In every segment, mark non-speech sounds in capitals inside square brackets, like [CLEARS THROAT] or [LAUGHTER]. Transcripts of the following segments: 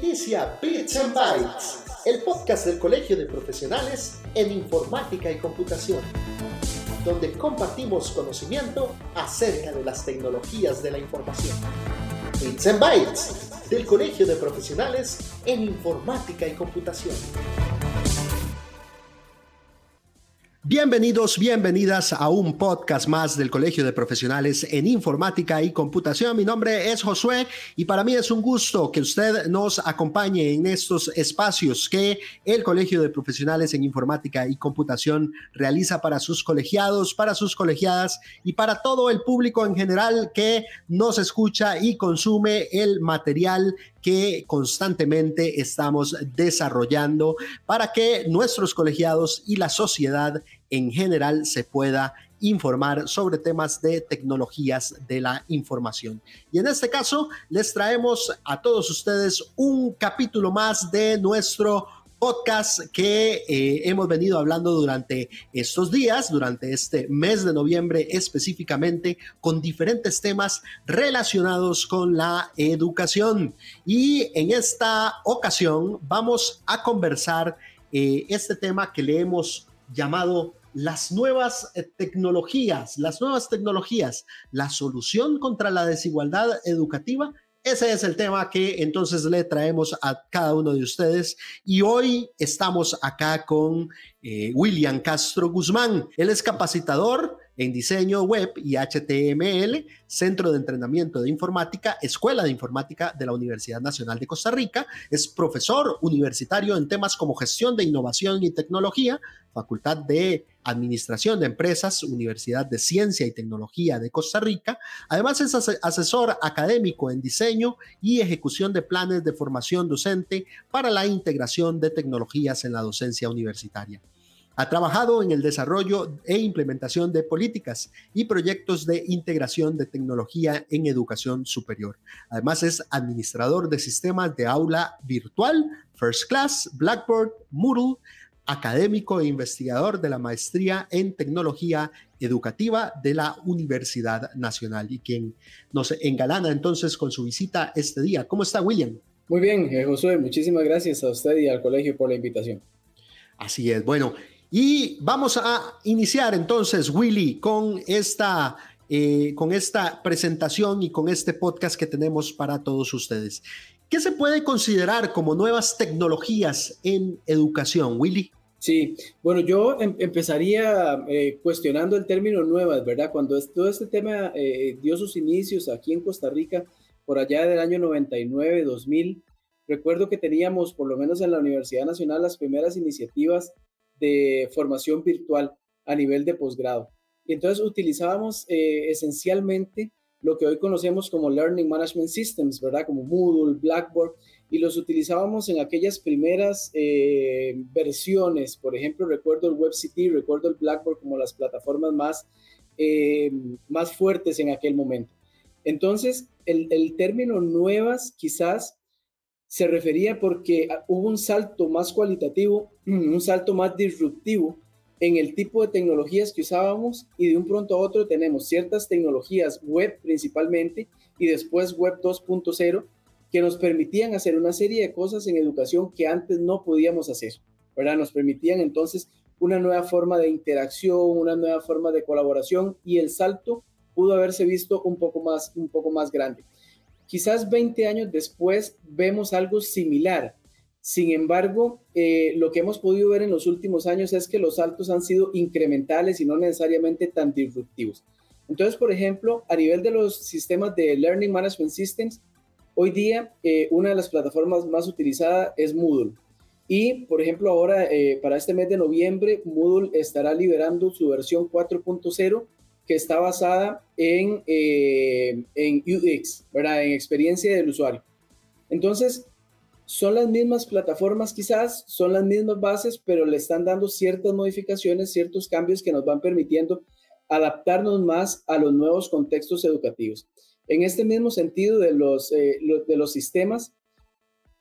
Inicia Bits and Bytes, el podcast del Colegio de Profesionales en Informática y Computación, donde compartimos conocimiento acerca de las tecnologías de la información. Bits and Bytes, del Colegio de Profesionales en Informática y Computación. Bienvenidos, bienvenidas a un podcast más del Colegio de Profesionales en Informática y Computación. Mi nombre es Josué y para mí es un gusto que usted nos acompañe en estos espacios que el Colegio de Profesionales en Informática y Computación realiza para sus colegiados, para sus colegiadas y para todo el público en general que nos escucha y consume el material que constantemente estamos desarrollando para que nuestros colegiados y la sociedad en general se pueda informar sobre temas de tecnologías de la información. Y en este caso les traemos a todos ustedes un capítulo más de nuestro podcast que eh, hemos venido hablando durante estos días, durante este mes de noviembre específicamente, con diferentes temas relacionados con la educación. Y en esta ocasión vamos a conversar eh, este tema que le hemos llamado las nuevas eh, tecnologías, las nuevas tecnologías, la solución contra la desigualdad educativa ese es el tema que entonces le traemos a cada uno de ustedes y hoy estamos acá con eh, William Castro Guzmán. Él es capacitador en diseño web y HTML, Centro de Entrenamiento de Informática, Escuela de Informática de la Universidad Nacional de Costa Rica. Es profesor universitario en temas como gestión de innovación y tecnología, Facultad de Administración de Empresas, Universidad de Ciencia y Tecnología de Costa Rica. Además es asesor académico en diseño y ejecución de planes de formación docente para la integración de tecnologías en la docencia universitaria. Ha trabajado en el desarrollo e implementación de políticas y proyectos de integración de tecnología en educación superior. Además es administrador de sistemas de aula virtual, First Class, Blackboard, Moodle, académico e investigador de la maestría en tecnología educativa de la Universidad Nacional y quien nos engalana entonces con su visita este día. ¿Cómo está William? Muy bien, eh, Josué, muchísimas gracias a usted y al colegio por la invitación. Así es, bueno, y vamos a iniciar entonces, Willy, con esta, eh, con esta presentación y con este podcast que tenemos para todos ustedes. ¿Qué se puede considerar como nuevas tecnologías en educación, Willy? Sí, bueno, yo em, empezaría eh, cuestionando el término nuevas, ¿verdad? Cuando todo este tema eh, dio sus inicios aquí en Costa Rica, por allá del año 99, 2000, recuerdo que teníamos, por lo menos en la Universidad Nacional, las primeras iniciativas de formación virtual a nivel de posgrado. Entonces utilizábamos eh, esencialmente lo que hoy conocemos como Learning Management Systems, ¿verdad? Como Moodle, Blackboard, y los utilizábamos en aquellas primeras eh, versiones. Por ejemplo, recuerdo el WebCT, recuerdo el Blackboard como las plataformas más, eh, más fuertes en aquel momento. Entonces, el término nuevas quizás se refería porque hubo un salto más cualitativo, [CLEARS THROAT] un salto más disruptivo en el tipo de tecnologías que usábamos y de un pronto a otro tenemos ciertas tecnologías web principalmente y después web 2.0 que nos permitían hacer una serie de cosas en educación que antes no podíamos hacer, ¿verdad? Nos permitían entonces una nueva forma de interacción, una nueva forma de colaboración y el salto pudo haberse visto un poco más, un poco más grande. Quizás 20 años después vemos algo similar. Sin embargo, eh, lo que hemos podido ver en los últimos años es que los saltos han sido incrementales y no necesariamente tan disruptivos. Entonces, por ejemplo, a nivel de los sistemas de Learning Management Systems, hoy día eh, una de las plataformas más utilizadas es Moodle. Y, por ejemplo, ahora eh, para este mes de noviembre, Moodle estará liberando su versión 4.0 que está basada en, eh, en UX, ¿verdad? En experiencia del usuario. Entonces, son las mismas plataformas quizás, son las mismas bases, pero le están dando ciertas modificaciones, ciertos cambios que nos van permitiendo adaptarnos más a los nuevos contextos educativos. En este mismo sentido de los, eh, de los sistemas,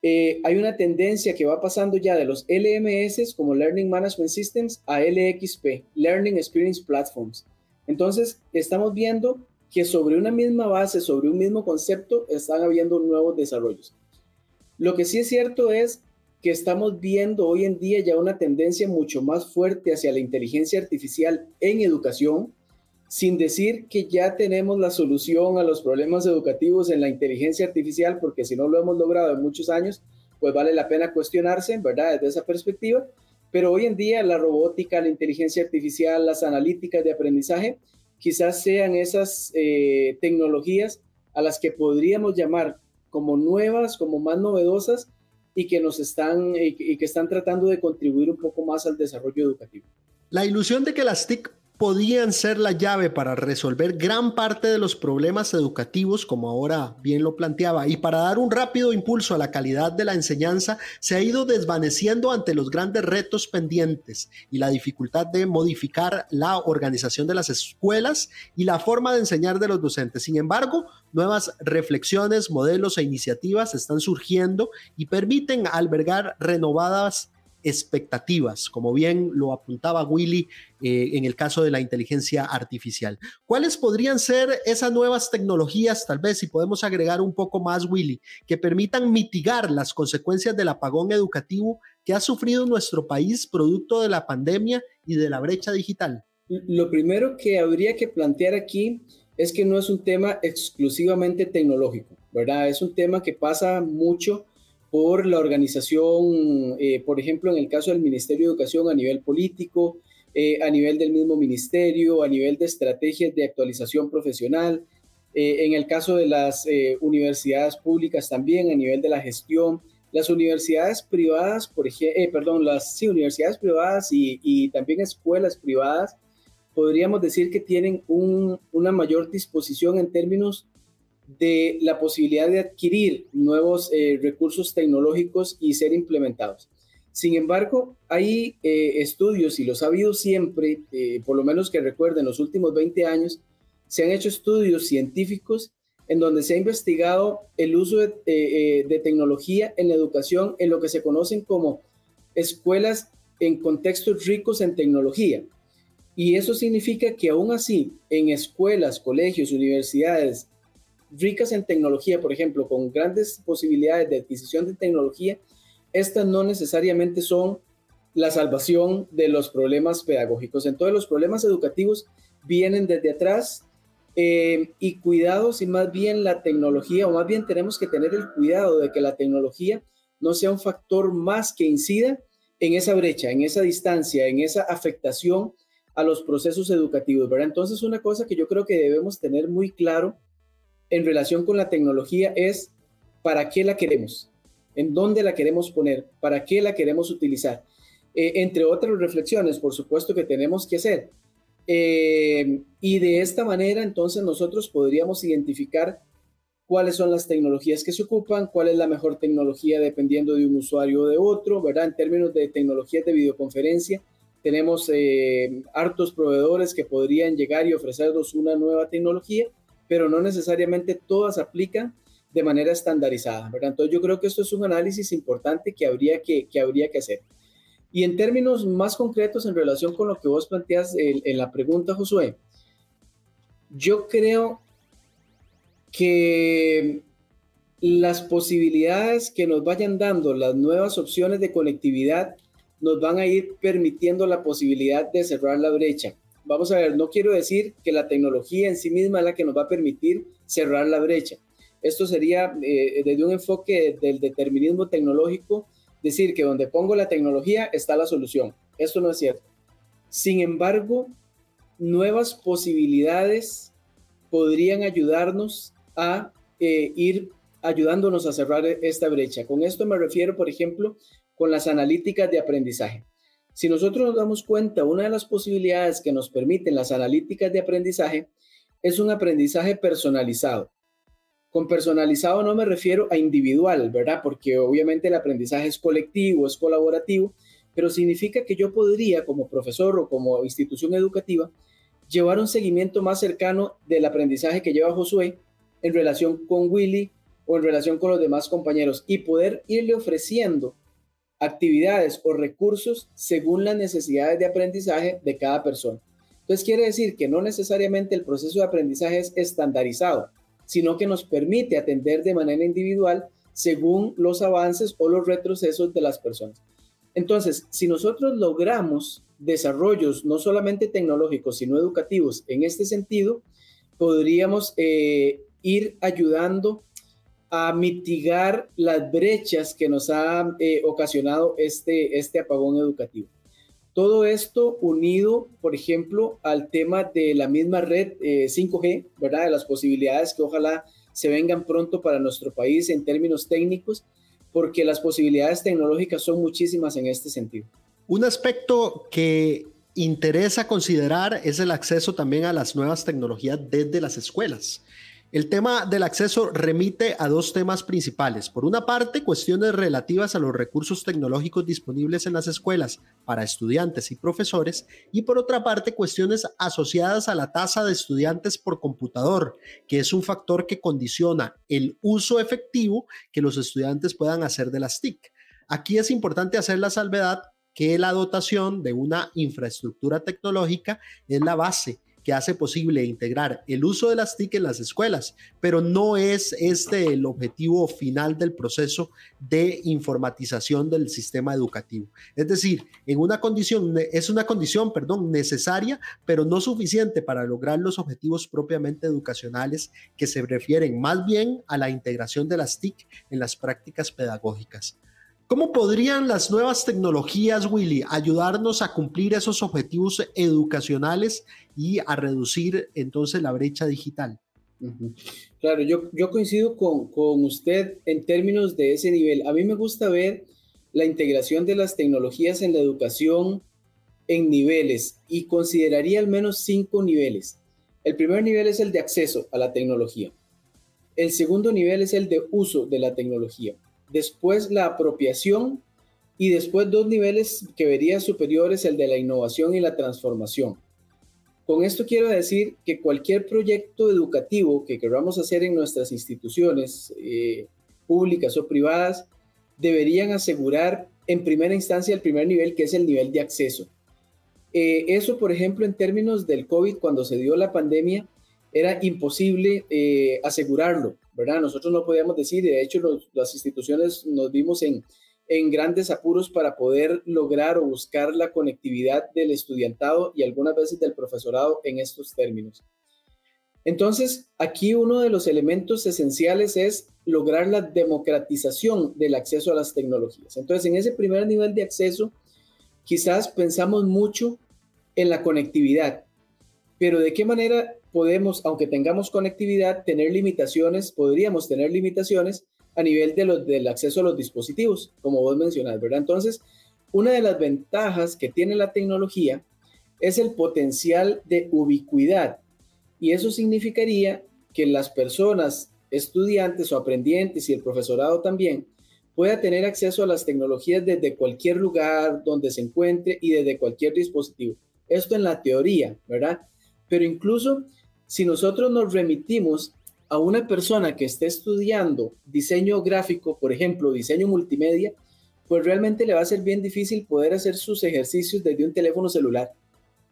eh, hay una tendencia que va pasando ya de los LMS como Learning Management Systems a LXP, Learning Experience Platforms. Entonces, estamos viendo que sobre una misma base, sobre un mismo concepto, están habiendo nuevos desarrollos. Lo que sí es cierto es que estamos viendo hoy en día ya una tendencia mucho más fuerte hacia la inteligencia artificial en educación, sin decir que ya tenemos la solución a los problemas educativos en la inteligencia artificial, porque si no lo hemos logrado en muchos años, pues vale la pena cuestionarse, ¿verdad? Desde esa perspectiva. Pero hoy en día la robótica, la inteligencia artificial, las analíticas de aprendizaje, quizás sean esas eh, tecnologías a las que podríamos llamar como nuevas, como más novedosas y que nos están y que están tratando de contribuir un poco más al desarrollo educativo. La ilusión de que las TIC podían ser la llave para resolver gran parte de los problemas educativos, como ahora bien lo planteaba, y para dar un rápido impulso a la calidad de la enseñanza, se ha ido desvaneciendo ante los grandes retos pendientes y la dificultad de modificar la organización de las escuelas y la forma de enseñar de los docentes. Sin embargo, nuevas reflexiones, modelos e iniciativas están surgiendo y permiten albergar renovadas expectativas, como bien lo apuntaba Willy eh, en el caso de la inteligencia artificial. ¿Cuáles podrían ser esas nuevas tecnologías, tal vez si podemos agregar un poco más, Willy, que permitan mitigar las consecuencias del apagón educativo que ha sufrido nuestro país producto de la pandemia y de la brecha digital? Lo primero que habría que plantear aquí es que no es un tema exclusivamente tecnológico, ¿verdad? Es un tema que pasa mucho por la organización, eh, por ejemplo, en el caso del Ministerio de Educación a nivel político, eh, a nivel del mismo ministerio, a nivel de estrategias de actualización profesional, eh, en el caso de las universidades públicas también, a nivel de la gestión, las universidades privadas, por ejemplo, perdón, las universidades privadas y, también escuelas privadas, podríamos decir que tienen un, una mayor disposición en términos de la posibilidad de adquirir nuevos eh, recursos tecnológicos y ser implementados. Sin embargo, hay eh, estudios, y los ha habido siempre, eh, por lo menos que recuerden, los últimos 20 años, se han hecho estudios científicos en donde se ha investigado el uso de, de tecnología en la educación en lo que se conocen como escuelas en contextos ricos en tecnología. Y eso significa que aún así, en escuelas, colegios, universidades, ricas en tecnología, por ejemplo, con grandes posibilidades de adquisición de tecnología, estas no necesariamente son la salvación de los problemas pedagógicos. Entonces los problemas educativos vienen desde atrás eh, y cuidados y más bien la tecnología, o más bien tenemos que tener el cuidado de que la tecnología no sea un factor más que incida en esa brecha, en esa distancia, en esa afectación a los procesos educativos, ¿verdad? Entonces una cosa que yo creo que debemos tener muy claro en relación con la tecnología es para qué la queremos, en dónde la queremos poner, para qué la queremos utilizar. Eh, entre otras reflexiones, por supuesto, que tenemos que hacer. Eh, y de esta manera, entonces, nosotros podríamos identificar cuáles son las tecnologías que se ocupan, cuál es la mejor tecnología dependiendo de un usuario o de otro, ¿verdad? En términos de tecnologías de videoconferencia, tenemos eh, hartos proveedores que podrían llegar y ofrecernos una nueva tecnología pero no necesariamente todas aplican de manera estandarizada, ¿verdad? Entonces yo creo que esto es un análisis importante que habría que, que, habría que hacer. Y en términos más concretos en relación con lo que vos planteas en, en la pregunta, Josué, yo creo que las posibilidades que nos vayan dando las nuevas opciones de conectividad nos van a ir permitiendo la posibilidad de cerrar la brecha vamos a ver, no quiero decir que la tecnología en sí misma es la que nos va a permitir cerrar la brecha. Esto sería eh, desde un enfoque del determinismo tecnológico, decir que donde pongo la tecnología está la solución. Esto no es cierto. Sin embargo, nuevas posibilidades podrían ayudarnos a eh, ir ayudándonos a cerrar esta brecha. Con esto me refiero, por ejemplo, con las analíticas de aprendizaje. Si nosotros nos damos cuenta, una de las posibilidades que nos permiten las analíticas de aprendizaje es un aprendizaje personalizado. Con personalizado no me refiero a individual, ¿verdad? Porque obviamente el aprendizaje es colectivo, es colaborativo, pero significa que yo podría, como profesor o como institución educativa, llevar un seguimiento más cercano del aprendizaje que lleva Josué en relación con Willy o en relación con los demás compañeros y poder irle ofreciendo actividades o recursos según las necesidades de aprendizaje de cada persona. Entonces quiere decir que no necesariamente el proceso de aprendizaje es estandarizado, sino que nos permite atender de manera individual según los avances o los retrocesos de las personas. Entonces, si nosotros logramos desarrollos no solamente tecnológicos, sino educativos en este sentido, podríamos eh, ir ayudando a mitigar las brechas que nos ha eh, ocasionado este, este apagón educativo. Todo esto unido, por ejemplo, al tema de la misma red 5G, eh, ¿verdad? De las posibilidades que ojalá se vengan pronto para nuestro país en términos técnicos, porque las posibilidades tecnológicas son muchísimas en este sentido. Un aspecto que interesa considerar es el acceso también a las nuevas tecnologías desde las escuelas. El tema del acceso remite a dos temas principales. Por una parte, cuestiones relativas a los recursos tecnológicos disponibles en las escuelas para estudiantes y profesores, y por otra parte, cuestiones asociadas a la tasa de estudiantes por computador, que es un factor que condiciona el uso efectivo que los estudiantes puedan hacer de las TIC. Aquí es importante hacer la salvedad que la dotación de una infraestructura tecnológica es la base que hace posible integrar el uso de las TIC en las escuelas, pero no es este el objetivo final del proceso de informatización del sistema educativo. Es decir, en una condición, es una condición, perdón, necesaria, pero no suficiente para lograr los objetivos propiamente educacionales que se refieren más bien a la integración de las TIC en las prácticas pedagógicas. ¿Cómo podrían las nuevas tecnologías, Willy, ayudarnos a cumplir esos objetivos educacionales y a reducir entonces la brecha digital? Claro, yo, yo coincido con, con, usted en términos de ese nivel. A mí me gusta ver la integración de las tecnologías en la educación en niveles y consideraría al menos cinco niveles. El primer nivel es el de acceso a la tecnología. El segundo nivel es el de uso de la tecnología después la apropiación y después dos niveles que vería superiores, el de la innovación y la transformación. Con esto quiero decir que cualquier proyecto educativo que queramos hacer en nuestras instituciones eh, públicas o privadas deberían asegurar en primera instancia el primer nivel, que es el nivel de acceso. Eh, eso, por ejemplo, en términos del COVID, cuando se dio la pandemia, era imposible eh, asegurarlo, ¿verdad? Nosotros no podíamos decir, de hecho las instituciones nos vimos en, en grandes apuros para poder lograr o buscar la conectividad del estudiantado y algunas veces del profesorado en estos términos. Entonces, aquí uno de los elementos esenciales es lograr la democratización del acceso a las tecnologías. Entonces, en ese primer nivel de acceso, quizás pensamos mucho en la conectividad, pero ¿de qué manera podemos, aunque tengamos conectividad, tener limitaciones, podríamos tener limitaciones a nivel de los, del acceso a los dispositivos, como vos mencionás, ¿verdad? Entonces, una de las ventajas que tiene la tecnología es el potencial de ubicuidad. Y eso significaría que las personas, estudiantes o aprendientes y el profesorado también, pueda tener acceso a las tecnologías desde cualquier lugar donde se encuentre y desde cualquier dispositivo. Esto en la teoría, ¿verdad? Pero incluso si nosotros nos remitimos a una persona que esté estudiando diseño gráfico, por ejemplo, diseño multimedia, pues realmente le va a ser bien difícil poder hacer sus ejercicios desde un teléfono celular,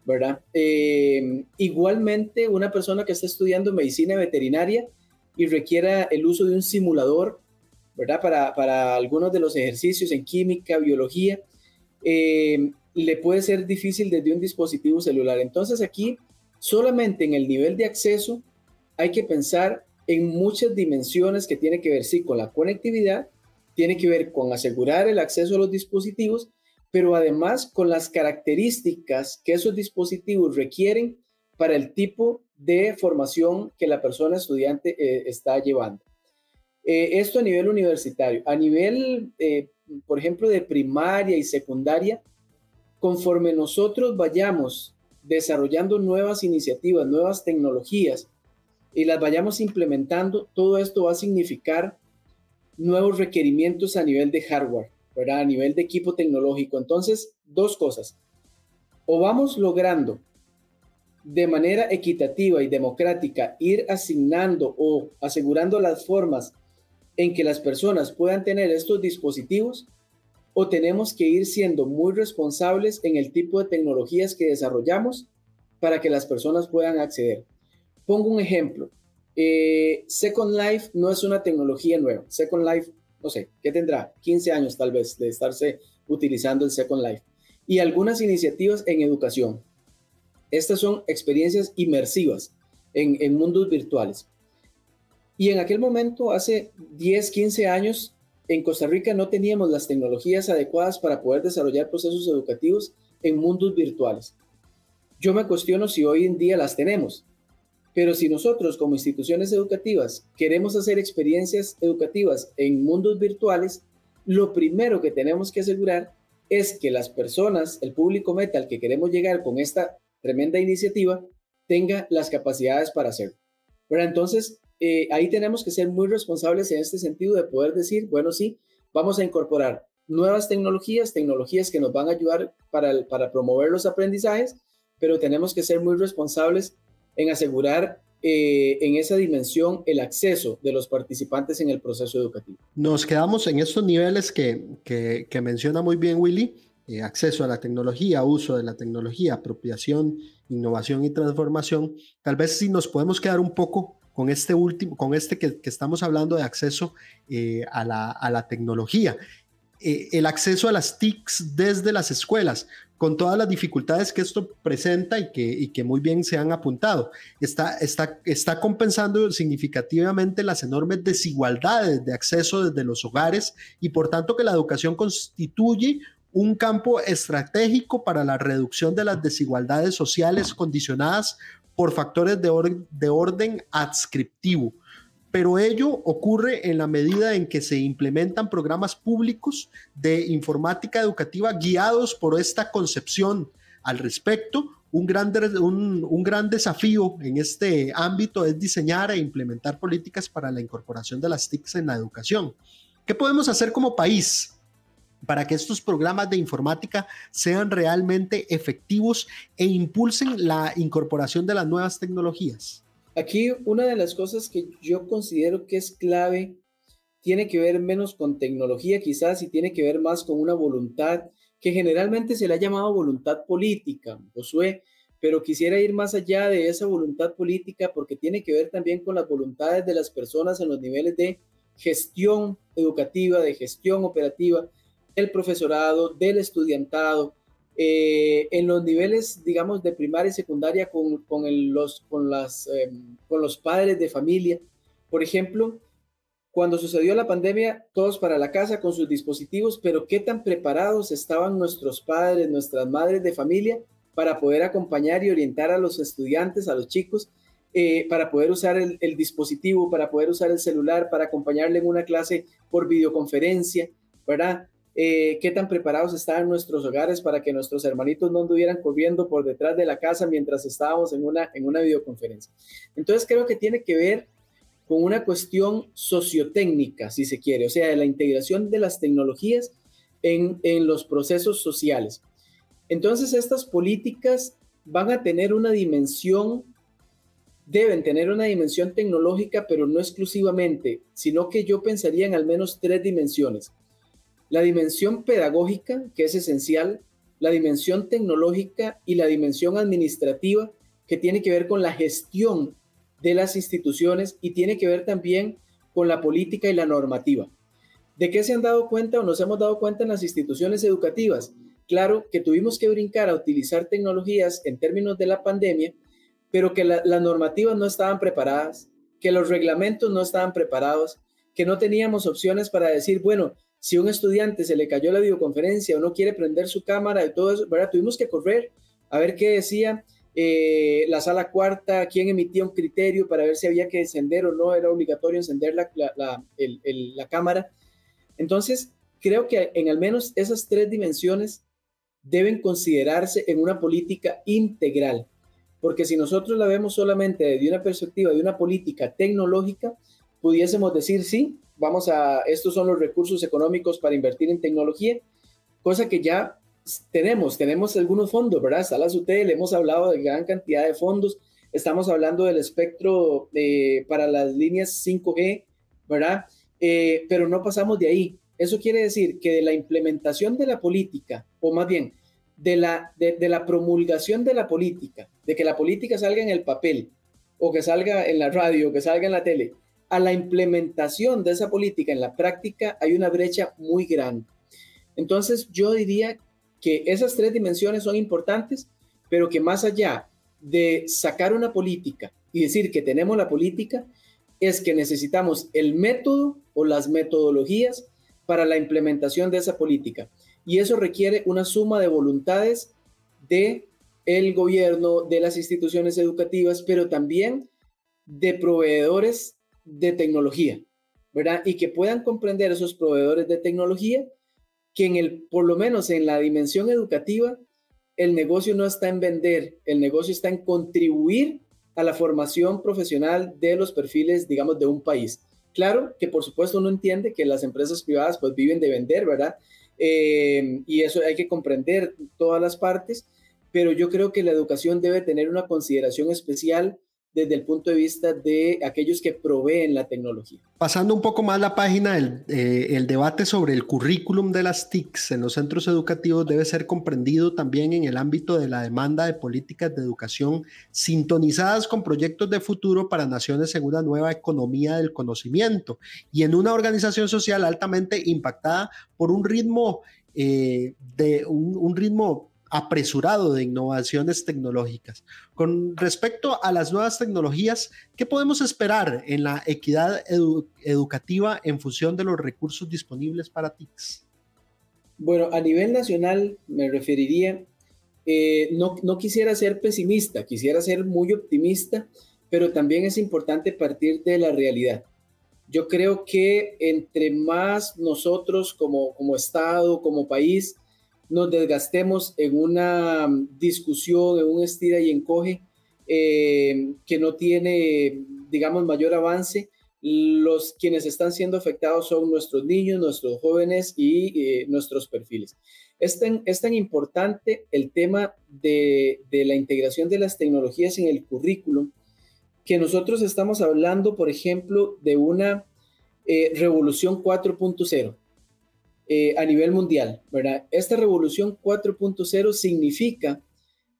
¿verdad? Eh, igualmente, una persona que está estudiando medicina veterinaria y requiera el uso de un simulador, ¿verdad? Para, algunos de los ejercicios en química, biología, eh, le puede ser difícil desde un dispositivo celular. Entonces aquí Solamente en el nivel de acceso hay que pensar en muchas dimensiones que tiene que ver, sí, con la conectividad, tiene que ver con asegurar el acceso a los dispositivos, pero además con las características que esos dispositivos requieren para el tipo de formación que la persona estudiante eh, está llevando. Eh, esto a nivel universitario. A nivel, eh, por ejemplo, de primaria y secundaria, conforme nosotros vayamos desarrollando nuevas iniciativas, nuevas tecnologías y las vayamos implementando, todo esto va a significar nuevos requerimientos a nivel de hardware, ¿verdad? A nivel de equipo tecnológico. Entonces, dos cosas. O vamos logrando de manera equitativa y democrática ir asignando o asegurando las formas en que las personas puedan tener estos dispositivos o tenemos que ir siendo muy responsables en el tipo de tecnologías que desarrollamos para que las personas puedan acceder. Pongo un ejemplo. Eh, Second Life no es una tecnología nueva. Second Life no sé, ¿qué tendrá? 15 años tal vez de estarse utilizando el Second Life. Y algunas iniciativas en educación. Estas son experiencias inmersivas en, mundos virtuales. Y en aquel momento, hace 10, 15 años, en Costa Rica no teníamos las tecnologías adecuadas para poder desarrollar procesos educativos en mundos virtuales. Yo me cuestiono si hoy en día las tenemos, pero si nosotros como instituciones educativas queremos hacer experiencias educativas en mundos virtuales, lo primero que tenemos que asegurar es que las personas, el público meta al que queremos llegar con esta tremenda iniciativa, tenga las capacidades para hacerlo. Pero entonces, eh, ahí tenemos que ser muy responsables en este sentido de poder decir, bueno, sí, vamos a incorporar nuevas tecnologías, tecnologías que nos van a ayudar para, promover los aprendizajes, pero tenemos que ser muy responsables en asegurar eh, en esa dimensión el acceso de los participantes en el proceso educativo. Nos quedamos en estos niveles que, que, menciona muy bien Willy, eh, acceso a la tecnología, uso de la tecnología, apropiación, innovación y transformación. Tal vez si nos podemos quedar un poco con este último, con este que, estamos hablando de acceso eh, a, la, a, la, tecnología. el acceso a las TICs desde las escuelas con todas las dificultades que esto presenta y que, y que muy bien se han apuntado. Está, está, está compensando significativamente las enormes desigualdades de acceso desde los hogares y por tanto que la educación constituye un campo estratégico para la reducción de las desigualdades sociales condicionadas por factores de, de orden adscriptivo pero ello ocurre en la medida en que se implementan programas públicos de informática educativa guiados por esta concepción al respecto. Un, gran desafío en este ámbito es diseñar e implementar políticas para la incorporación de las TICs en la educación. ¿Qué podemos hacer como país para que estos programas de informática sean realmente efectivos e impulsen la incorporación de las nuevas tecnologías? Aquí una de las cosas que yo considero que es clave tiene que ver menos con tecnología quizás y tiene que ver más con una voluntad que generalmente se le ha llamado voluntad política, Josué, pero quisiera ir más allá de esa voluntad política porque tiene que ver también con las voluntades de las personas en los niveles de gestión educativa, de gestión operativa, del profesorado, del estudiantado, eh, en los niveles, digamos, de primaria y secundaria con, los, con, las, em, con los padres de familia. Por ejemplo, cuando sucedió la pandemia, todos para la casa con sus dispositivos, pero ¿qué tan preparados estaban nuestros padres, nuestras madres de familia para poder acompañar y orientar a los estudiantes, a los chicos, eh, para poder usar el, el dispositivo, para poder usar el celular, para acompañarle en una clase por videoconferencia, ¿verdad? Eh, qué tan preparados estaban nuestros hogares para que nuestros hermanitos no anduvieran corriendo por detrás de la casa mientras estábamos en una, en una videoconferencia. Entonces creo que tiene que ver con una cuestión sociotécnica, si se quiere, o sea, de la integración de las tecnologías en, en los procesos sociales. Entonces estas políticas van a tener una dimensión deben tener una dimensión tecnológica, pero no exclusivamente, sino que yo pensaría en al menos tres dimensiones la dimensión pedagógica, que es esencial, la dimensión tecnológica y la dimensión administrativa, que tiene que ver con la gestión de las instituciones y tiene que ver también con la política y la normativa. ¿De qué se han dado cuenta o nos hemos dado cuenta en las instituciones educativas? Claro que tuvimos que brincar a utilizar tecnologías en términos de la pandemia, pero que las normativas no estaban preparadas, que los reglamentos no estaban preparados, que no teníamos opciones para decir, bueno, si un estudiante se le cayó la videoconferencia o no quiere prender su cámara y todo eso, ¿verdad? Tuvimos que correr a ver qué decía eh, la sala cuarta, quién emitía un criterio para ver si había que encender o no, era obligatorio encender la, la, la cámara. Entonces, creo que en al menos esas tres dimensiones deben considerarse en una política integral, porque si nosotros la vemos solamente desde una perspectiva de una política tecnológica, pudiésemos decir, sí, vamos a, estos son los recursos económicos para invertir en tecnología, cosa que ya tenemos, tenemos algunos fondos, ¿verdad? Está la hemos hablado de gran cantidad de fondos, estamos hablando del espectro eh, para las líneas 5G, ¿verdad? Eh, pero no pasamos de ahí. Eso quiere decir que de la implementación de la política, o más bien, de la, de la promulgación de la política, de que la política salga en el papel, o que salga en la radio, o que salga en la tele, a la implementación de esa política en la práctica hay una brecha muy grande. Entonces yo diría que esas tres dimensiones son importantes, pero que más allá de sacar una política y decir que tenemos la política, es que necesitamos el método o las metodologías para la implementación de esa política. Y eso requiere una suma de voluntades de el gobierno, de las instituciones educativas, pero también de proveedores de tecnología, ¿verdad? Y que puedan comprender esos proveedores de tecnología que en el, por lo menos en la dimensión educativa, el negocio no está en vender, el negocio está en contribuir a la formación profesional de los perfiles, digamos, de un país. Claro que por supuesto uno entiende que las empresas privadas pues viven de vender, ¿verdad? Eh, y eso hay que comprender todas las partes, pero yo creo que la educación debe tener una consideración especial desde el punto de vista de aquellos que proveen la tecnología. Pasando un poco más la página, el, eh, debate sobre el currículum de las TICs en los centros educativos debe ser comprendido también en el ámbito de la demanda de políticas de educación sintonizadas con proyectos de futuro para naciones en una nueva economía del conocimiento y en una organización social altamente impactada por un ritmo eh, de un ritmo apresurado de innovaciones tecnológicas. Con respecto a las nuevas tecnologías, ¿qué podemos esperar en la equidad educativa en función de los recursos disponibles para TICS? Bueno, a nivel nacional me referiría, eh, no, no quisiera ser pesimista, quisiera ser muy optimista, pero también es importante partir de la realidad. Yo creo que entre más nosotros como, como Estado, como país, nos desgastemos en una discusión, en un estira y encoge eh, que no tiene, digamos, mayor avance. Los quienes están siendo afectados son nuestros niños, nuestros jóvenes y eh, nuestros perfiles. Es tan, es tan, importante el tema de, de la integración de las tecnologías en el currículum que nosotros estamos hablando, por ejemplo, de una eh, revolución 4.0 eh, a nivel mundial, ¿verdad? Esta revolución 4.0 significa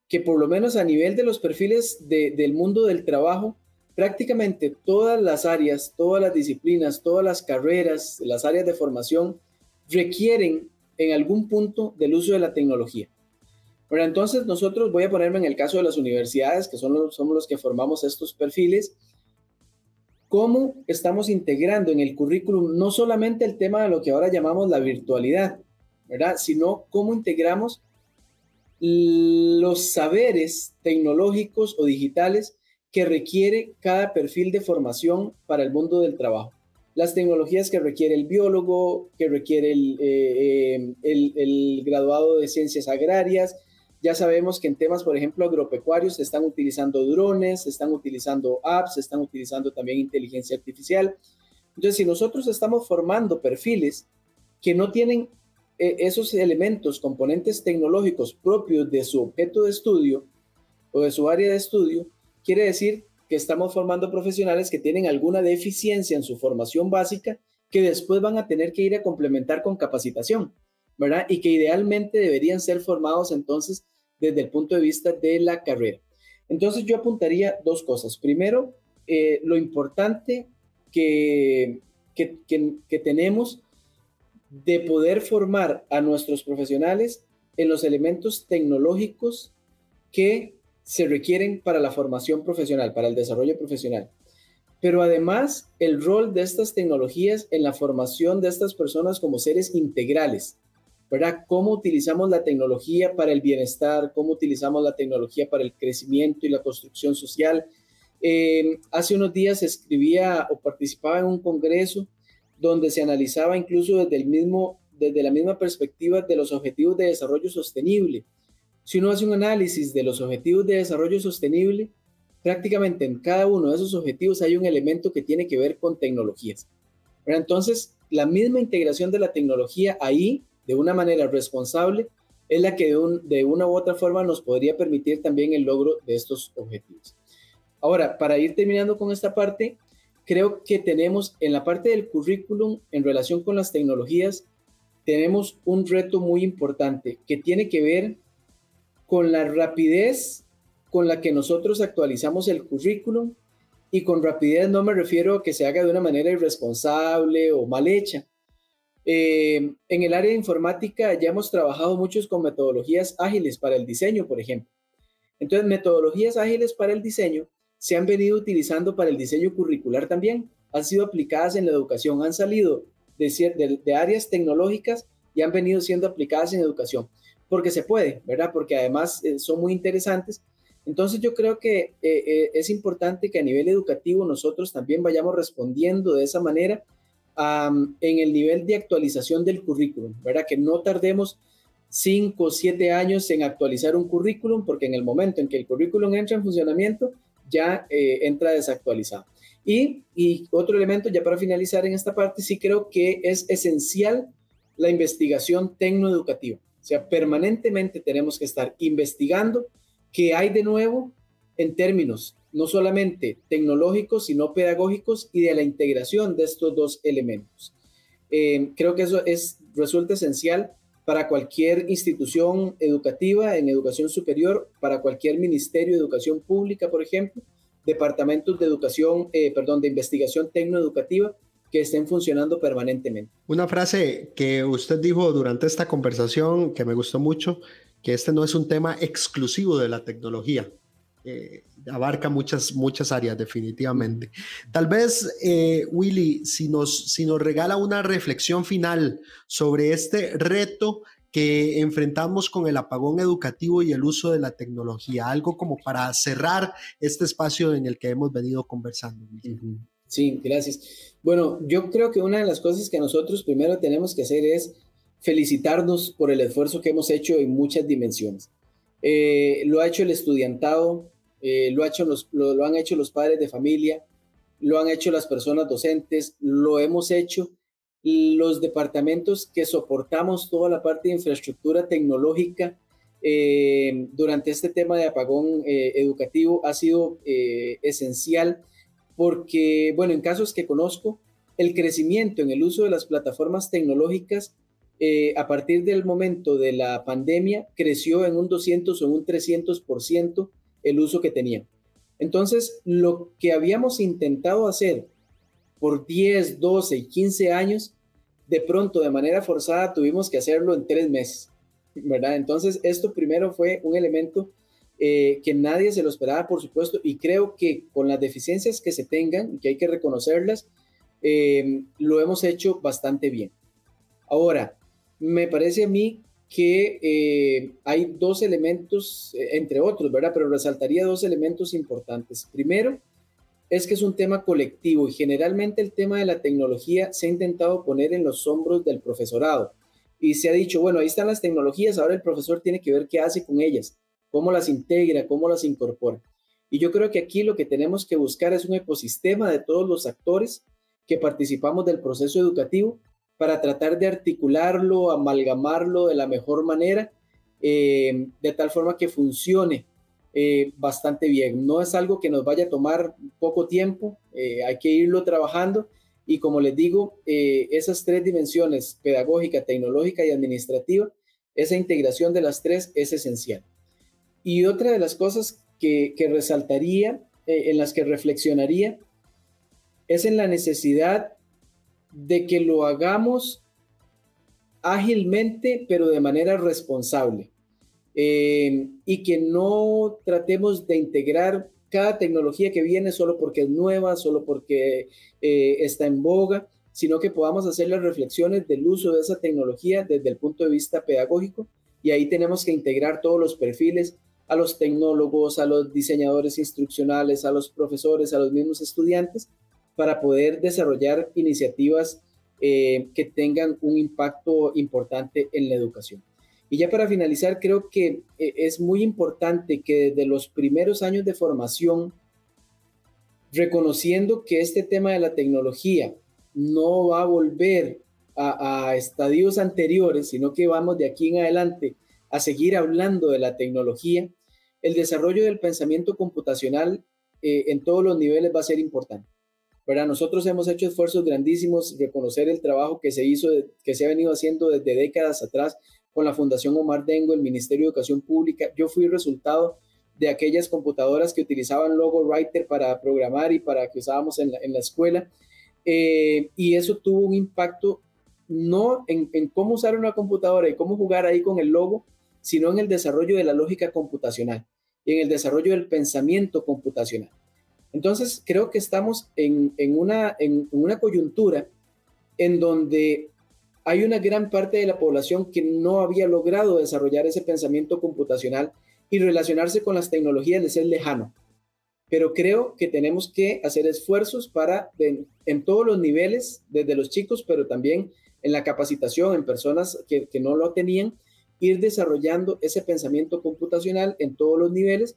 que por lo menos a nivel de los perfiles del mundo del trabajo, prácticamente todas las áreas, todas las disciplinas, todas las carreras, las áreas de formación requieren en algún punto del uso de la tecnología. Pero entonces nosotros, voy a ponerme en el caso de las universidades, que son los, somos los que formamos estos perfiles, cómo estamos integrando en el currículum no solamente el tema de lo que ahora llamamos la virtualidad, ¿verdad? Sino cómo integramos los saberes tecnológicos o digitales que requiere cada perfil de formación para el mundo del trabajo. Las tecnologías que requiere el biólogo, que requiere el, eh, eh, el graduado de ciencias agrarias, ya sabemos que en temas, por ejemplo, agropecuarios se están utilizando drones, se están utilizando apps, se están utilizando también inteligencia artificial. Entonces, si nosotros estamos formando perfiles que no tienen eh, esos elementos, componentes tecnológicos propios de su objeto de estudio o de su área de estudio, quiere decir que estamos formando profesionales que tienen alguna deficiencia en su formación básica que después van a tener que ir a complementar con capacitación, ¿verdad? Y que idealmente deberían ser formados entonces desde el punto de vista de la carrera. Entonces yo apuntaría dos cosas. Primero, eh, lo importante que, que, que, tenemos de poder formar a nuestros profesionales en los elementos tecnológicos que se requieren para la formación profesional, para el desarrollo profesional. Pero además, el rol de estas tecnologías en la formación de estas personas como seres integrales, ¿verdad? Cómo utilizamos la tecnología para el bienestar, cómo utilizamos la tecnología para el crecimiento y la construcción social. Eh, hace unos días escribía o participaba en un congreso donde se analizaba incluso desde, el mismo, desde la misma perspectiva de los objetivos de desarrollo sostenible. Si uno hace un análisis de los objetivos de desarrollo sostenible, prácticamente en cada uno de esos objetivos hay un elemento que tiene que ver con tecnologías. Entonces, la misma integración de la tecnología ahí de una manera responsable es la que de, una u otra forma nos podría permitir también el logro de estos objetivos. Ahora, para ir terminando con esta parte, creo que tenemos en la parte del currículum en relación con las tecnologías, tenemos un reto muy importante que tiene que ver con la rapidez con la que nosotros actualizamos el currículum Y con rapidez no me refiero a que se haga de una manera irresponsable o mal hecha. Eh, en el área de informática ya hemos trabajado muchos con metodologías ágiles para el diseño, por ejemplo. Entonces, metodologías ágiles para el diseño se han venido utilizando para el diseño curricular también, han sido aplicadas en la educación, han salido de, áreas tecnológicas y han venido siendo aplicadas en educación, porque se puede, ¿verdad? Porque además eh, son muy interesantes. Entonces yo creo que eh, es importante que a nivel educativo nosotros también vayamos respondiendo de esa manera en el nivel de actualización del currículum, ¿verdad? Que no tardemos cinco o siete años en actualizar un currículum, porque en el momento en que el currículum entra en funcionamiento, ya entra desactualizado. Y, y, otro elemento, ya para finalizar en esta parte, sí creo que es esencial la investigación tecnoeducativa. O sea, permanentemente tenemos que estar investigando qué hay de nuevo en términos no solamente tecnológicos, sino pedagógicos y de la integración de estos dos elementos. Eh, creo que eso es, resulta esencial para cualquier institución educativa en educación superior, para cualquier ministerio de educación pública, por ejemplo, departamentos de educación, eh, perdón, de investigación tecnoeducativa que estén funcionando permanentemente. Una frase que usted dijo durante esta conversación que me gustó mucho, que este no es un tema exclusivo de la tecnología. Eh, abarca muchas, muchas áreas definitivamente. Tal vez, eh, Willy, si nos, si nos regala una reflexión final sobre este reto que enfrentamos con el apagón educativo y el uso de la tecnología, algo como para cerrar este espacio en el que hemos venido conversando. Sí, gracias. Bueno, yo creo que una de las cosas que nosotros primero tenemos que hacer es felicitarnos por el esfuerzo que hemos hecho en muchas dimensiones. Eh, lo ha hecho el estudiantado, eh, lo, ha hecho los, lo, han hecho los padres de familia, lo han hecho las personas docentes, lo hemos hecho los departamentos que soportamos toda la parte de infraestructura tecnológica eh, durante este tema de apagón educativo ha sido esencial porque, bueno, en casos que conozco, el crecimiento en el uso de las plataformas tecnológicas eh, a partir del momento de la pandemia creció en un 200 o un 300% el uso que tenía. Entonces, lo que habíamos intentado hacer por 10, 12 y 15 años, de pronto, de manera forzada, tuvimos que hacerlo en tres meses, ¿verdad? Entonces, esto primero fue un elemento eh, que nadie se lo esperaba, por supuesto, y creo que con las deficiencias que se tengan, que hay que reconocerlas, eh, lo hemos hecho bastante bien. Ahora, me parece a mí que eh, hay dos elementos, entre otros, ¿verdad? Pero resaltaría dos elementos importantes. Primero, es que es un tema colectivo y generalmente el tema de la tecnología se ha intentado poner en los hombros del profesorado y se ha dicho, bueno, ahí están las tecnologías, ahora el profesor tiene que ver qué hace con ellas cómo las integra, cómo las incorpora. Y yo creo que aquí lo que tenemos que buscar es un ecosistema de todos los actores que participamos del proceso educativo para tratar de articularlo, amalgamarlo de la mejor manera, eh, de tal forma que funcione eh, bastante bien. No es algo que nos vaya a tomar poco tiempo, eh, hay que irlo trabajando y como les digo, esas tres dimensiones, pedagógica, tecnológica y administrativa, esa integración de las tres es esencial. Y otra de las cosas que, resaltaría, eh, en las que reflexionaría, es en la necesidad de que lo hagamos ágilmente, pero de manera responsable. Eh, y que no tratemos de integrar cada tecnología que viene solo porque es nueva, solo porque eh, está en boga, sino que podamos hacer las reflexiones del uso de esa tecnología desde el punto de vista pedagógico y ahí tenemos que integrar todos los perfiles a los tecnólogos, a los diseñadores instruccionales, a los profesores, a los mismos estudiantes, para poder desarrollar iniciativas eh, que tengan un impacto importante en la educación. Y ya para finalizar, creo que eh, es muy importante que desde los primeros años de formación, reconociendo que este tema de la tecnología no va a volver a, estadios anteriores, sino que vamos de aquí en adelante a seguir hablando de la tecnología, el desarrollo del pensamiento computacional eh, en todos los niveles va a ser importante. Para nosotros hemos hecho esfuerzos grandísimos, reconocer el trabajo que se hizo, que se ha venido haciendo desde décadas atrás con la Fundación Omar Dengo, el Ministerio de Educación Pública. Yo fui resultado de aquellas computadoras que utilizaban Logo Writer para programar y para que usábamos en la, escuela. Eh, y eso tuvo un impacto no en, cómo usar una computadora y cómo jugar ahí con el logo, sino en el desarrollo de la lógica computacional y en el desarrollo del pensamiento computacional. Entonces, creo que estamos en, una, coyuntura en donde hay una gran parte de la población que no había logrado desarrollar ese pensamiento computacional y relacionarse con las tecnologías les es lejano. Pero creo que tenemos que hacer esfuerzos para, en todos los niveles, desde los chicos, pero también en la capacitación en personas que no lo tenían, ir desarrollando ese pensamiento computacional en todos los niveles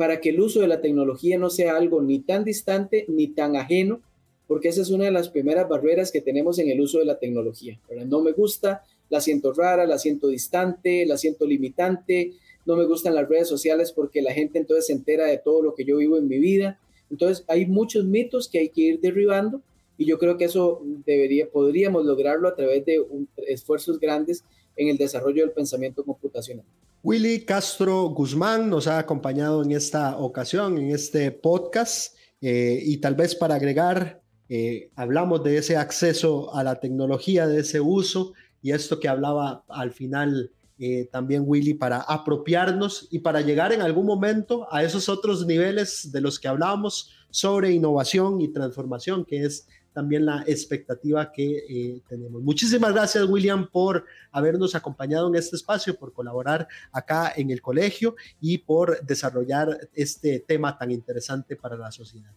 para que el uso de la tecnología no sea algo ni tan distante ni tan ajeno, porque esa es una de las primeras barreras que tenemos en el uso de la tecnología. No me gusta, la siento rara, la siento distante, la siento limitante, no me gustan las redes sociales porque la gente entonces se entera de todo lo que yo vivo en mi vida. Entonces hay muchos mitos que hay que ir derribando y yo creo que eso debería, podríamos lograrlo a través de esfuerzos grandes en el desarrollo del pensamiento computacional. Willy Castro Guzmán nos ha acompañado en esta ocasión, en este podcast, eh, y tal vez para agregar, eh, hablamos de ese acceso a la tecnología, de ese uso, y esto que hablaba al final eh, también Willy, para apropiarnos y para llegar en algún momento a esos otros niveles de los que hablábamos sobre innovación y transformación, que es también la expectativa que eh, tenemos. Muchísimas gracias, William, por habernos acompañado en este espacio, por colaborar acá en el colegio y por desarrollar este tema tan interesante para la sociedad.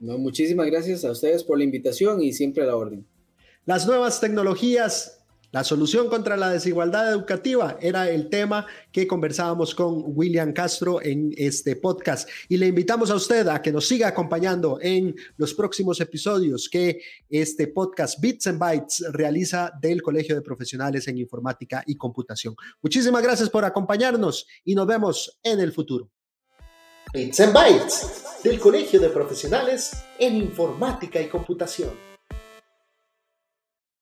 No, muchísimas gracias a ustedes por la invitación y siempre a la orden. Las nuevas tecnologías la solución contra la desigualdad educativa era el tema que conversábamos con William Castro en este podcast y le invitamos a usted a que nos siga acompañando en los próximos episodios que este podcast Bits and Bytes realiza del Colegio de Profesionales en Informática y Computación. Muchísimas gracias por acompañarnos y nos vemos en el futuro. Bits and Bytes del Colegio de Profesionales en Informática y Computación.